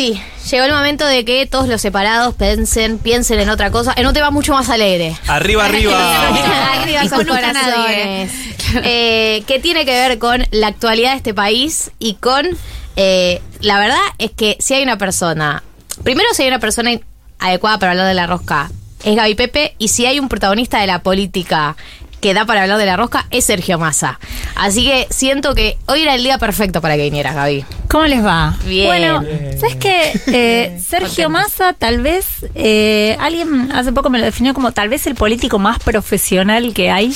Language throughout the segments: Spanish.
sí, llegó el momento de que todos los separados piensen, piensen en otra cosa, en un tema mucho más alegre. Arriba, arriba. Arriba son corazones. Eh, que tiene que ver con la actualidad de este país y con. eh, la verdad es que si hay una persona. Primero, si hay una persona adecuada para hablar de la rosca, es Gaby Pepe. Y si hay un protagonista de la política que da para hablar de la rosca, es Sergio Massa. Así que siento que hoy era el día perfecto para que vinieras, Gaby. ¿Cómo les va? Bien. Bueno, ¿sabes qué? Eh, Sergio Massa, tal vez, eh, alguien hace poco me lo definió como tal vez el político más profesional que hay.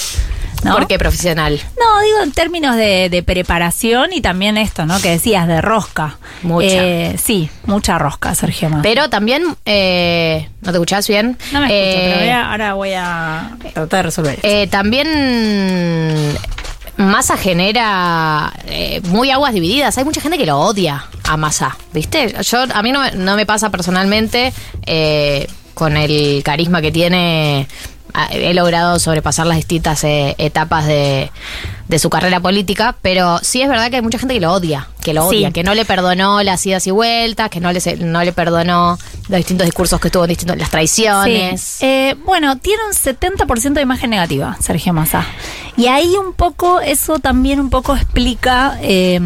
¿no? Porque profesional. No, digo en términos de, de preparación y también esto, ¿no? Que decías de rosca. Mucha. Eh, sí, mucha rosca, Sergio Massa. Pero también. eh, ¿No te escuchás bien? no me escucho, Eh, pero voy a- ahora voy a tratar de resolver esto. Eh, también Massa genera eh, muy aguas divididas. Hay mucha gente que lo odia a Massa, ¿viste? Yo a mí no me, no me pasa personalmente eh, con el carisma que tiene. ah, He logrado sobrepasar las distintas eh, etapas de, de su carrera política, pero sí es verdad que hay mucha gente que lo odia, que lo Sí. odia, que no le perdonó las idas y vueltas, que no le, no le perdonó los distintos discursos que tuvo, distintos, las traiciones. Sí. Eh, bueno, tiene un 70% de imagen negativa, Sergio Massa. Y ahí un poco, eso también un poco explica eh,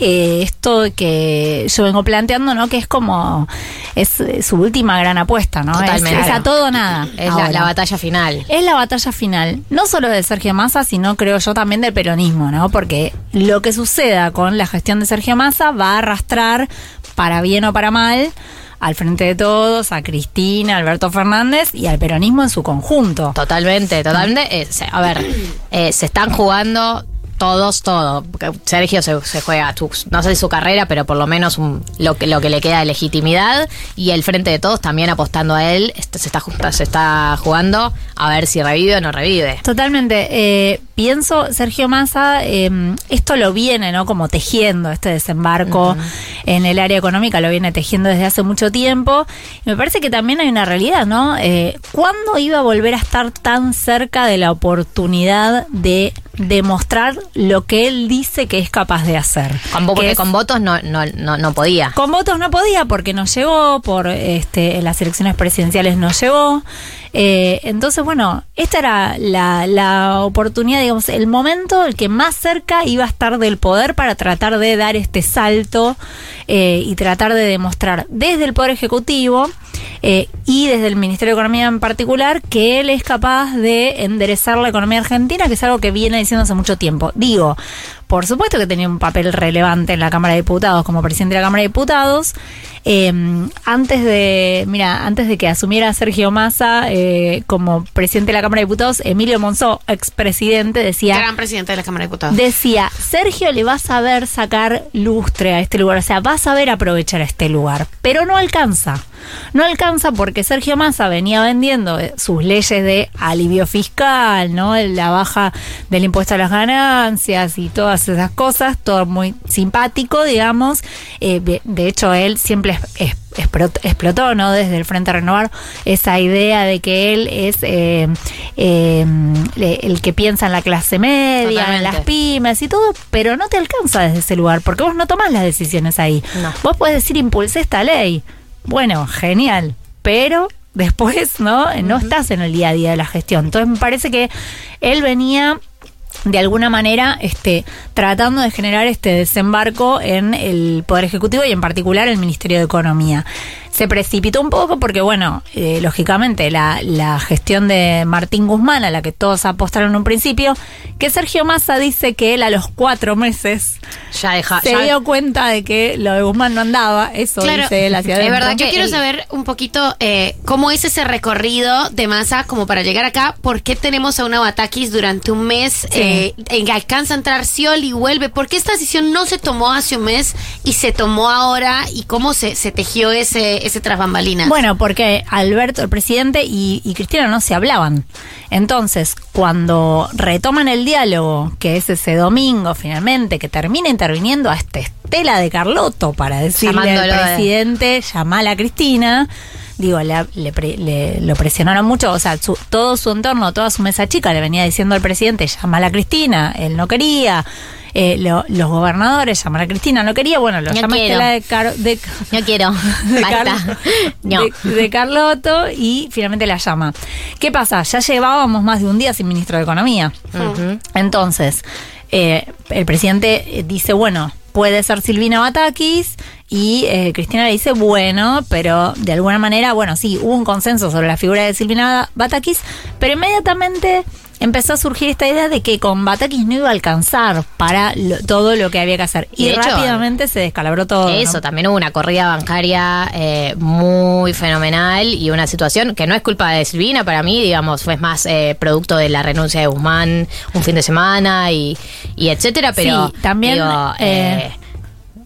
eh, esto que yo vengo planteando, ¿no? Que es como, es, eh, su última gran apuesta, ¿no? Es- Totalmente. Es, a todo o nada. Es la, batalla final. Es la batalla final, no solo de Sergio Massa, sino creo yo también del peronismo, ¿no? Porque lo que suceda con la gestión de Sergio Massa va a arrastrar, para bien o para mal, al frente de todos, a Cristina, Alberto Fernández y al peronismo en su conjunto. Totalmente, totalmente. Eh, a ver, eh, se están jugando todos, todo. Sergio se, se juega, su- no sé si su carrera, pero por lo menos un- lo, que, lo que le queda de legitimidad. Y el frente de todos también apostando a él. Este, se, está, se está jugando a ver si revive o no revive. Totalmente. Eh, pienso, Sergio Massa, eh, esto lo viene, ¿no? Como tejiendo, este desembarco en el área económica lo viene tejiendo desde hace mucho tiempo. Y me parece que también hay una realidad, ¿no? Eh, ¿Cuándo iba a volver a estar tan cerca de la oportunidad de demostrar lo que él dice que es capaz de hacer? Con, porque es- con votos no, no, no, no podía. con votos no podía porque no llegó, por este, las elecciones presidenciales no llegó. Eh, entonces, bueno, esta era la, la oportunidad, digamos, el momento el que más cerca iba a estar del poder para tratar de dar este salto eh, y tratar de demostrar desde el Poder Ejecutivo eh, y desde el Ministerio de Economía en particular que él es capaz de enderezar la economía argentina, que es algo que viene diciendo hace mucho tiempo. Digo, por supuesto que tenía un papel relevante en la Cámara de Diputados como presidente de la Cámara de Diputados. Eh, antes de, mira, antes de que asumiera Sergio Massa eh, como presidente de la Cámara de Diputados, Emilio Monzó, expresidente, decía Gran presidente de la Cámara de Diputados. decía, Sergio le va a saber sacar lustre a este lugar, o sea, va a saber aprovechar este lugar, pero no alcanza. No alcanza porque Sergio Massa venía vendiendo eh, sus leyes de alivio fiscal, ¿no? La baja del impuesto a las ganancias y todas esas cosas, todo muy simpático, digamos. Eh, de- hecho, él siempre es- es- explotó, explotó, ¿no? Desde el Frente Renovar, esa idea de que él es eh, eh, le- el que piensa en la clase media, en las pymes y todo, pero no te alcanza desde ese lugar, porque vos no tomás las decisiones ahí. No. Vos podés decir, impulsé esta ley. Bueno, genial, pero después, ¿no? No estás en el día a día de la gestión. Entonces me parece que él venía de alguna manera este, tratando de generar este desembarco en el Poder Ejecutivo y en particular el Ministerio de Economía. Se precipitó un poco porque, bueno, eh, lógicamente la, la gestión de Martín Guzmán, a la que todos apostaron en un principio, que Sergio Massa dice que él a los cuatro meses Ya deja. se ya- dio cuenta de que lo de Guzmán no andaba, eso Claro, dice él hacia es adentro. verdad Yo quiero saber un poquito eh, cómo es ese recorrido de masa como para llegar acá. ¿Por qué tenemos a una Batakis durante un mes? eh, en que alcanza a entrar Scioli y vuelve. ¿Por qué esta decisión no se tomó hace un mes y se tomó ahora? ¿Y cómo se, se tejió ese, ese tras bambalinas? Bueno, porque Alberto, el presidente, y, y Cristina no se hablaban. Entonces, cuando retoman el diálogo, que es ese domingo finalmente, que termina interviniendo a esta Estela de Carlotto para decirle Llamándolo al de- presidente, llamala a Cristina, digo, le, le pre- le- lo presionaron mucho, o sea, su- todo su entorno, toda su mesa chica le venía diciendo al presidente, llama a Cristina, él no quería. Eh, lo- los gobernadores, llamar a Cristina, no quería, bueno, lo No llama. Estela de, Car- de No quiero. de, Basta. No. de- de Carlotto y finalmente la llama. ¿Qué pasa? Ya llevábamos más de un día sin ministro de Economía. Entonces, eh, el presidente dice, bueno, puede ser Silvina Batakis y eh, Cristina le dice, bueno, pero de alguna manera, bueno, sí, hubo un consenso sobre la figura de Silvina Batakis, pero inmediatamente empezó a surgir esta idea de que con Batakis no iba a alcanzar para lo- todo lo que había que hacer. Y Y, de hecho, rápidamente se descalabró todo. ¿no? Eso, también hubo una corrida bancaria eh, muy fenomenal y una situación que no es culpa de Silvina, para mí, digamos, fue más eh, producto de la renuncia de Guzmán un fin de semana y, y etcétera, pero Sí, también, digo, eh,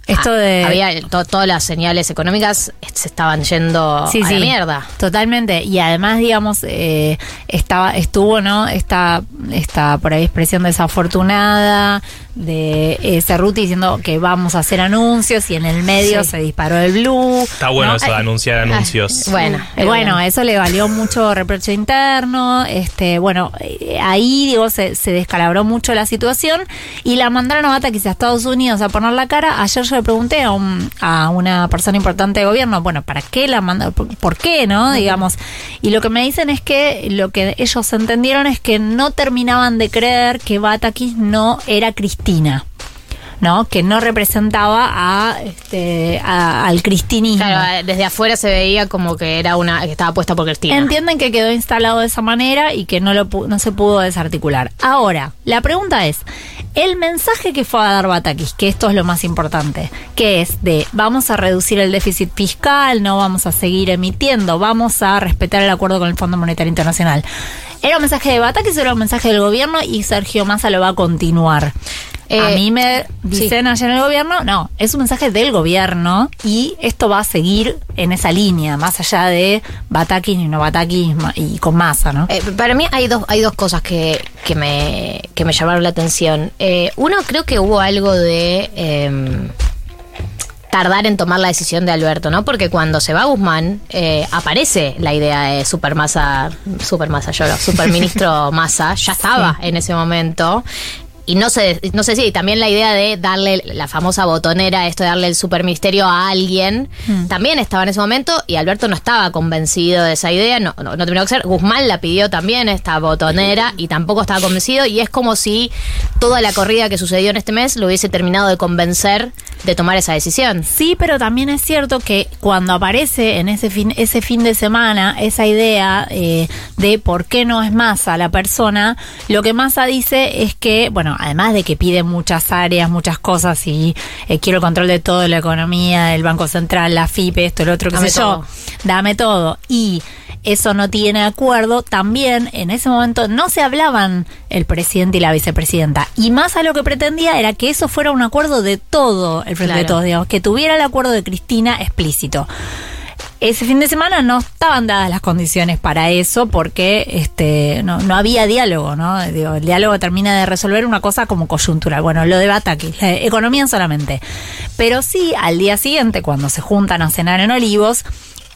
Esto ah, de... Había to- todas las señales económicas se estaban yendo Sí, a sí, la mierda. Totalmente. Y además, digamos, eh, estaba, estuvo, ¿no? Esta, esta por ahí expresión desafortunada de eh, Cerruti diciendo que vamos a hacer anuncios y en el medio Sí. se disparó el blue. Está bueno ¿no? eso de anunciar anuncios. Bueno, eh, bueno, eso le valió mucho reproche interno. Este, bueno, eh, ahí digo se, se descalabró mucho la situación y la mandaron a Batakis a Estados Unidos a poner la cara. Ayer yo le pregunté a, un- a una persona importante de gobierno, bueno, ¿para qué la mandaron? ¿Por, por qué, no? Digamos. Y lo que me dicen es que lo que ellos entendieron es que no terminaban de creer que Batakis no era Cristina. ¿no? Que no representaba a, este, a- al cristinismo. Claro, desde afuera se veía como que era una que estaba puesta por Cristina. Entienden que quedó instalado de esa manera y que no, lo, no se pudo desarticular. Ahora, la pregunta es, el mensaje que fue a dar Batakis, que esto es lo más importante, que es de vamos a reducir el déficit fiscal, no vamos a seguir emitiendo, vamos a respetar el acuerdo con el Fondo Monetario Internacional. ¿Era un mensaje de Batakis o era un mensaje del gobierno y Sergio Massa lo va a continuar? Eh, a mí me dicen allá en el gobierno, no, es un mensaje del gobierno y esto va a seguir en esa línea, más allá de Batakis y no Batakis y con masa, ¿no? Eh, para mí hay dos, hay dos cosas que, que, me, que me llamaron la atención. Eh, uno, creo que hubo algo de em, tardar en tomar la decisión de Alberto, ¿no? Porque cuando se va Guzmán, eh, aparece la idea de Supermasa, Supermasa, lloro, Superministro Massa, ya estaba en ese momento. Y no sé, no sé si también la idea de darle la famosa botonera, esto de darle el superministerio a alguien, también estaba en ese momento y Alberto no estaba convencido de esa idea, no, no, no terminó que ser. Guzmán la pidió también, esta botonera, y tampoco estaba convencido. Y es como si toda la corrida que sucedió en este mes lo hubiese terminado de convencer de tomar esa decisión. Sí, pero también es cierto que cuando aparece en ese fin, ese fin de semana esa idea eh, de por qué no es Massa la persona, lo que Massa dice es que, bueno, además de que pide muchas áreas, muchas cosas y eh, quiero el control de todo, la economía, el Banco Central, la FIP, esto, el otro, qué Dame sé todo. yo, dame todo. Y eso no tiene acuerdo. También en ese momento no se hablaban el presidente y la vicepresidenta. Y más a lo que pretendía era que eso fuera un acuerdo de todo el Frente de Claro. Todos, digamos, que tuviera el acuerdo de Cristina explícito. Ese fin de semana no estaban dadas las condiciones para eso porque este no, no había diálogo, ¿no? Digo, el diálogo termina de resolver una cosa como coyuntural. Bueno, lo de Batakis, la economía solamente. Pero sí, al día siguiente, cuando se juntan a cenar en Olivos,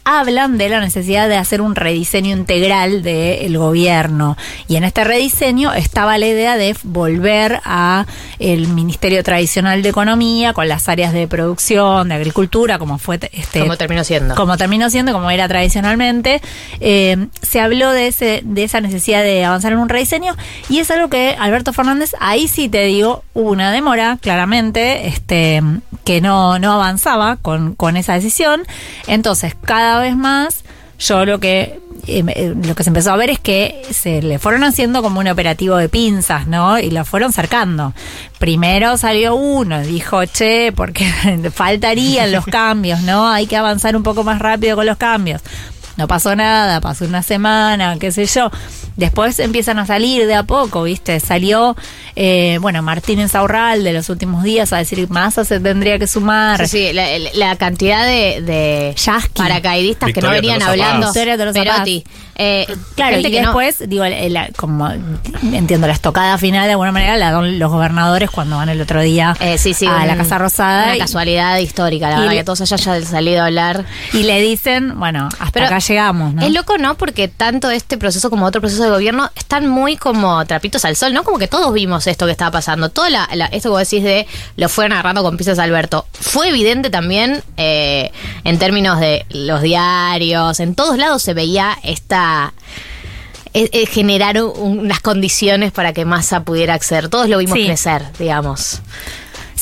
hablan de la necesidad de hacer un rediseño integral del gobierno y en este rediseño estaba la idea de volver a el ministerio tradicional de economía con las áreas de producción de agricultura como fue este Como terminó siendo. como terminó siendo, como era tradicionalmente, eh, se habló de ese, de esa necesidad de avanzar en un rediseño, y es algo que Alberto Fernández, ahí sí te digo, hubo una demora, claramente, este, que no, no avanzaba con, con esa decisión. Entonces, cada vez más, yo lo que eh, eh, lo que se empezó a ver es que se le fueron haciendo como un operativo de pinzas, ¿no? Y lo fueron cercando. Primero salió uno, dijo, che, porque faltarían los cambios, ¿no? Hay que avanzar un poco más rápido con los cambios. No pasó nada, pasó una semana, qué sé yo. Después empiezan a salir de a poco, ¿viste? Salió eh, bueno, Martínez Aurral de los últimos días a decir que Massa se tendría que sumar. Sí, sí, la, la cantidad de, de paracaidistas que no venían Tolosa Paz. hablando. Victoria Tolosa Paz. Perotti. Eh, Claro, gente y que no- después, digo, el- como entiendo la estocada final de alguna manera la dan los gobernadores cuando van el otro día Eh, sí, sí, a un- la Casa Rosada Una y- casualidad histórica, la verdad, le- que todos hayan salido a hablar. y, le dicen, bueno, hasta Pero acá llegamos, ¿no? Es loco, ¿no? Porque tanto este proceso como otro proceso de gobierno están muy como trapitos al sol, ¿no? Como que todos vimos esto que estaba pasando. Todo la, la- esto que vos decís de lo fueron agarrando con piezas Alberto. Fue evidente también eh, en términos de los diarios. En todos lados se veía esta. eh, eh, generar un- unas condiciones para que Massa pudiera acceder. Todos lo vimos Sí. crecer, digamos.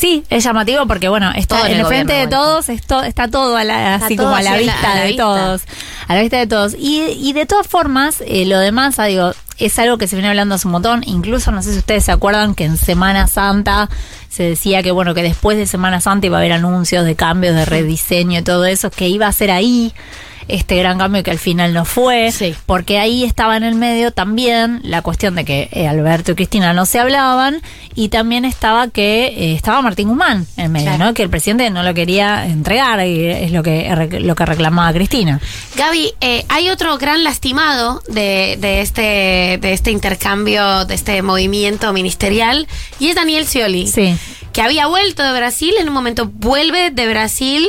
Sí, es llamativo porque, bueno, está Todo en el el frente de todos, es to- está todo a la- Está así todo como a la vista a la de vista. todos. A la vista de todos. Y, y de todas formas, eh, lo de Massa, digo, es algo que se viene hablando hace un montón. Incluso, no sé si ustedes se acuerdan que en Semana Santa se decía que, bueno, que después de Semana Santa iba a haber anuncios de cambios, de rediseño y todo eso, que iba a ser ahí este gran cambio que al final no fue, Sí. porque ahí estaba en el medio también la cuestión de que eh, Alberto y Cristina no se hablaban y también estaba que eh, estaba Martín Guzmán en medio, Claro. ¿no? Que el presidente no lo quería entregar y es lo que lo que reclamaba Cristina. Gaby, eh, hay otro gran lastimado de, de este de este intercambio, de este movimiento ministerial, y es Daniel Scioli. Sí. Que había vuelto de Brasil, en un momento vuelve de Brasil.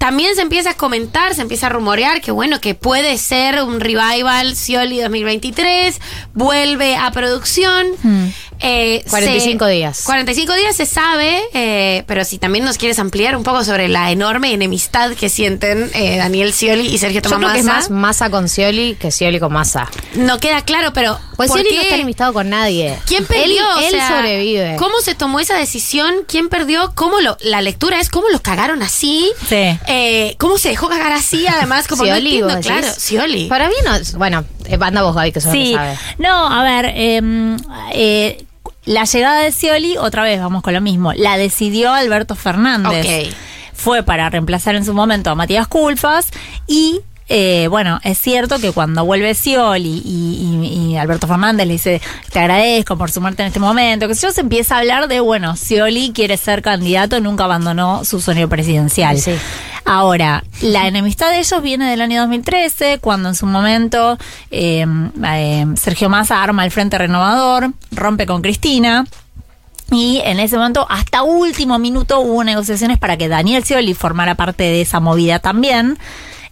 También se empieza a comentar, se empieza a rumorear que bueno, que puede ser un revival Scioli 2023, vuelve a producción. Hmm. Eh, 45 se- días. 45 días se sabe, eh, pero si también nos quieres ampliar un poco sobre la enorme enemistad que sienten eh, Daniel Scioli y Sergio Yo Tomás creo que es más Massa con Scioli que Scioli con Massa. no queda claro, pero Pues ¿por Scioli no está enemistado con nadie. ¿Quién perdió? Él, O él sea, sobrevive. ¿Cómo se tomó esa decisión? ¿Quién perdió? ¿Cómo lo, la lectura es cómo lo cagaron así? Sí. Eh, ¿Cómo se dejó cagar así? Además, como no Scioli, entiendo, vos claro. Scioli. Para mí no es- Bueno, eh, anda vos, Gaby, que que Sí, sabe. no, a ver, eh, eh, la llegada de Scioli, otra vez vamos con lo mismo, la decidió Alberto Fernández. Fue para reemplazar en su momento a Matías Culfas y... eh, bueno, es cierto que cuando vuelve Scioli y, y- y Alberto Fernández le dice, te agradezco por sumarte en este momento, que sé yo, se empieza a hablar de, bueno, Scioli quiere ser candidato, nunca abandonó su sueño presidencial. Sí. Ahora, la enemistad de ellos viene del año 2013, cuando en su momento eh, eh, Sergio Massa arma el Frente Renovador, rompe con Cristina. Y en ese momento, hasta último minuto, hubo negociaciones para que Daniel Scioli formara parte de esa movida también.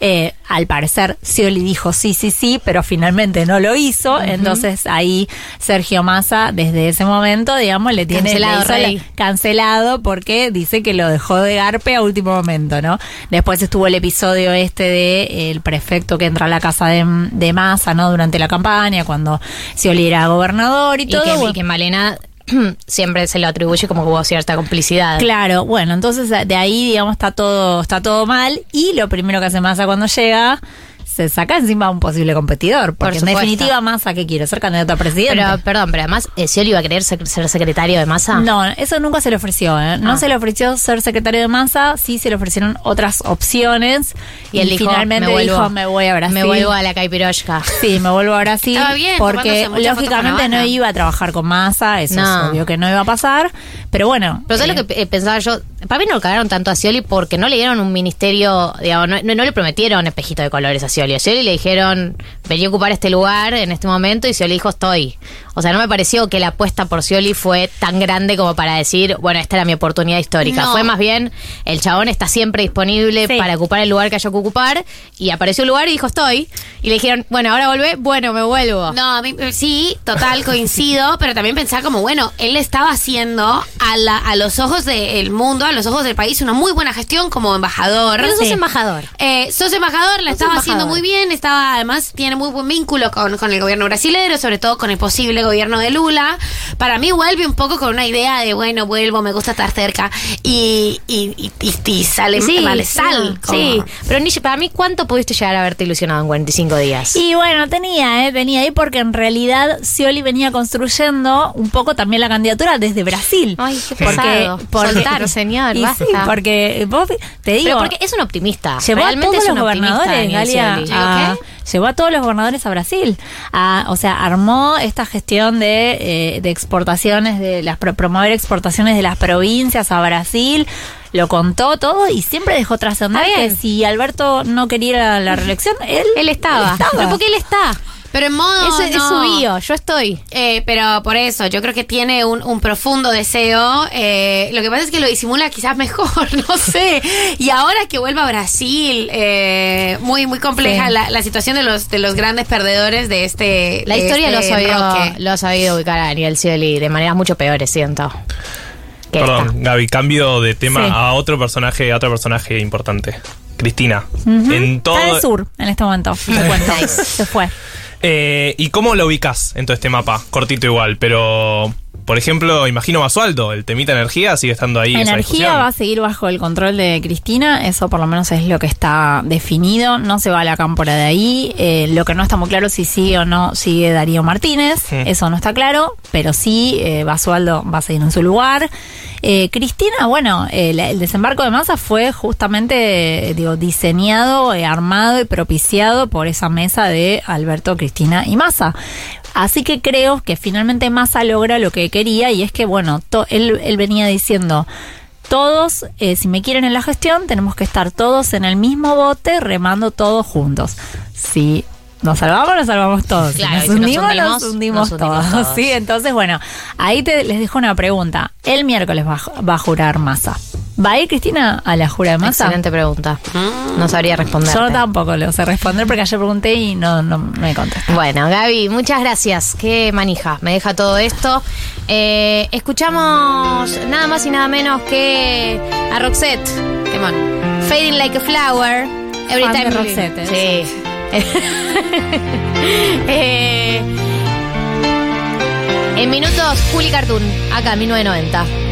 Eh, al parecer, Scioli dijo sí, sí, sí, pero finalmente no lo hizo. Entonces ahí Sergio Massa, desde ese momento, digamos, le tiene Cancelado, le la- cancelado porque dice que lo dejó de garpe a último momento, ¿no? Después estuvo el episodio este de eh, el prefecto que entra a la casa de, de Massa, ¿no? Durante la campaña, cuando Scioli era gobernador y, Y todo. que, y que Malena siempre se lo atribuye como hubo cierta complicidad. Claro, bueno, entonces de ahí, digamos, está todo, está todo mal. Y lo primero que hace Massa cuando llega, se saca encima a un posible competidor. Porque en supuesto. definitiva, Massa, ¿qué quiere? ¿Ser candidato a presidente? Pero, perdón, pero además, eh, Scioli iba a querer ser, ser secretario de Massa. No, eso nunca se le ofreció. ¿eh? No Ah. se le ofreció ser secretario de Massa, sí se le ofrecieron otras opciones. Y él dijo, finalmente me vuelvo, dijo, me voy a Brasil. Me vuelvo a la Caipiroshka. Sí, me vuelvo a Brasil. Estaba bien, porque lógicamente no iba a trabajar con Massa, eso No. es obvio que no iba a pasar. Pero bueno. Pero ¿sabes eh, lo que eh, pensaba yo? Para mí no lo cagaron tanto a Scioli porque no le dieron un ministerio, digamos, no, no- no le prometieron espejito de colores a Scioli. A Scioli le dijeron, vení a ocupar este lugar en este momento y Scioli dijo, estoy. O sea, no me pareció que la apuesta por Scioli fue tan grande como para decir, bueno, esta era mi oportunidad histórica. No. Fue más bien, el chabón está siempre disponible Sí. para ocupar el lugar que haya que ocupar y apareció el lugar y dijo, estoy. Y le dijeron, bueno, ahora volvé, bueno, me vuelvo. No, a mí, eh, sí, total, coincido, pero también pensaba como, bueno, él estaba haciendo a, la- a los ojos del mundo, a los ojos del país, una muy buena gestión como embajador. Pero sos embajador. Eh, sos embajador, la Sos estaba embajador. haciendo muy bien, estaba además tiene muy buen vínculo con, con el gobierno brasilero, sobre todo con el posible gobierno de Lula. Para mí vuelve un poco con una idea de, bueno, vuelvo, me gusta estar cerca y, y, y, y- y sale, vale, sal. como- sí. Pero Nishi, para mí, ¿cuánto pudiste llegar a haberte ilusionado en 45 días? Y bueno, tenía, ¿eh? tenía ahí porque en realidad Scioli venía construyendo un poco también la candidatura desde Brasil. Ay, qué porque. Soltar, señor, y basta. sí, porque vos, te digo, Pero porque es un optimista. llevó a todos es los gobernadores, Galia, a- llevó a todos los gobernadores a Brasil. A- o sea, armó esta gestión cuestión de, eh, de exportaciones, de las pro- promover exportaciones de las provincias a Brasil. Lo contó todo y siempre dejó trascender que si Alberto no quería la reelección, él, Él estaba. Pero porque él está. Pero en modo. Eso es no. su bio, yo estoy. Eh, pero por eso, yo creo que tiene un, un profundo deseo. Eh, lo que pasa es que lo disimula quizás mejor, no sé. Y ahora que vuelva a Brasil, eh, muy muy compleja Sí. la, la situación de los de los grandes perdedores de este. La de historia lo, ha este sabido, lo ha sabido ubicar a Daniel Scioli de maneras mucho peores, siento. Perdón, esta. Gaby, cambio de tema Sí. a otro personaje, a otro personaje importante. Cristina. En todo. Está del sur en este momento. Te cuento. Se fue. Eh, ¿Y cómo lo ubicas en todo este mapa? Cortito igual, pero. Por ejemplo, imagino Basualdo, el temita energía sigue estando ahí. Energía va a seguir bajo el control de Cristina, eso por lo menos es lo que está definido, no se va a la cámpora de ahí, eh, lo que no está muy claro si sigue o no sigue Darío Martínez, Sí. eso no está claro, pero sí, eh, Basualdo va a seguir en su lugar. Eh, Cristina, bueno, el desembarco de masa fue justamente, digo, diseñado, armado y propiciado por esa mesa de Alberto, Cristina y Massa. Así que creo que finalmente Massa logra lo que quería y es que, bueno, to- él, él venía diciendo, todos, eh, si me quieren en la gestión, tenemos que estar todos en el mismo bote remando todos juntos. Si nos salvamos, nos salvamos todos. Claro, si nos hundimos, nos hundimos, nos hundimos todos. todos. Sí, entonces, bueno, ahí te, les dejo una pregunta. El miércoles va, va a jurar Massa. ¿Va a ir Cristina a la jura de Massa? Excelente pregunta. No sabría responder. Yo tampoco lo sé responder porque ayer pregunté y no, no me contestó. Bueno, Gaby, muchas gracias. Qué manija. Me deja todo esto. Eh, escuchamos nada más y nada menos que a Roxette. Qué mono. Fading like a flower. Every Fan de time. Roxette, Sí. Eh, en minutos, Juli Cartoon, acá, 1990.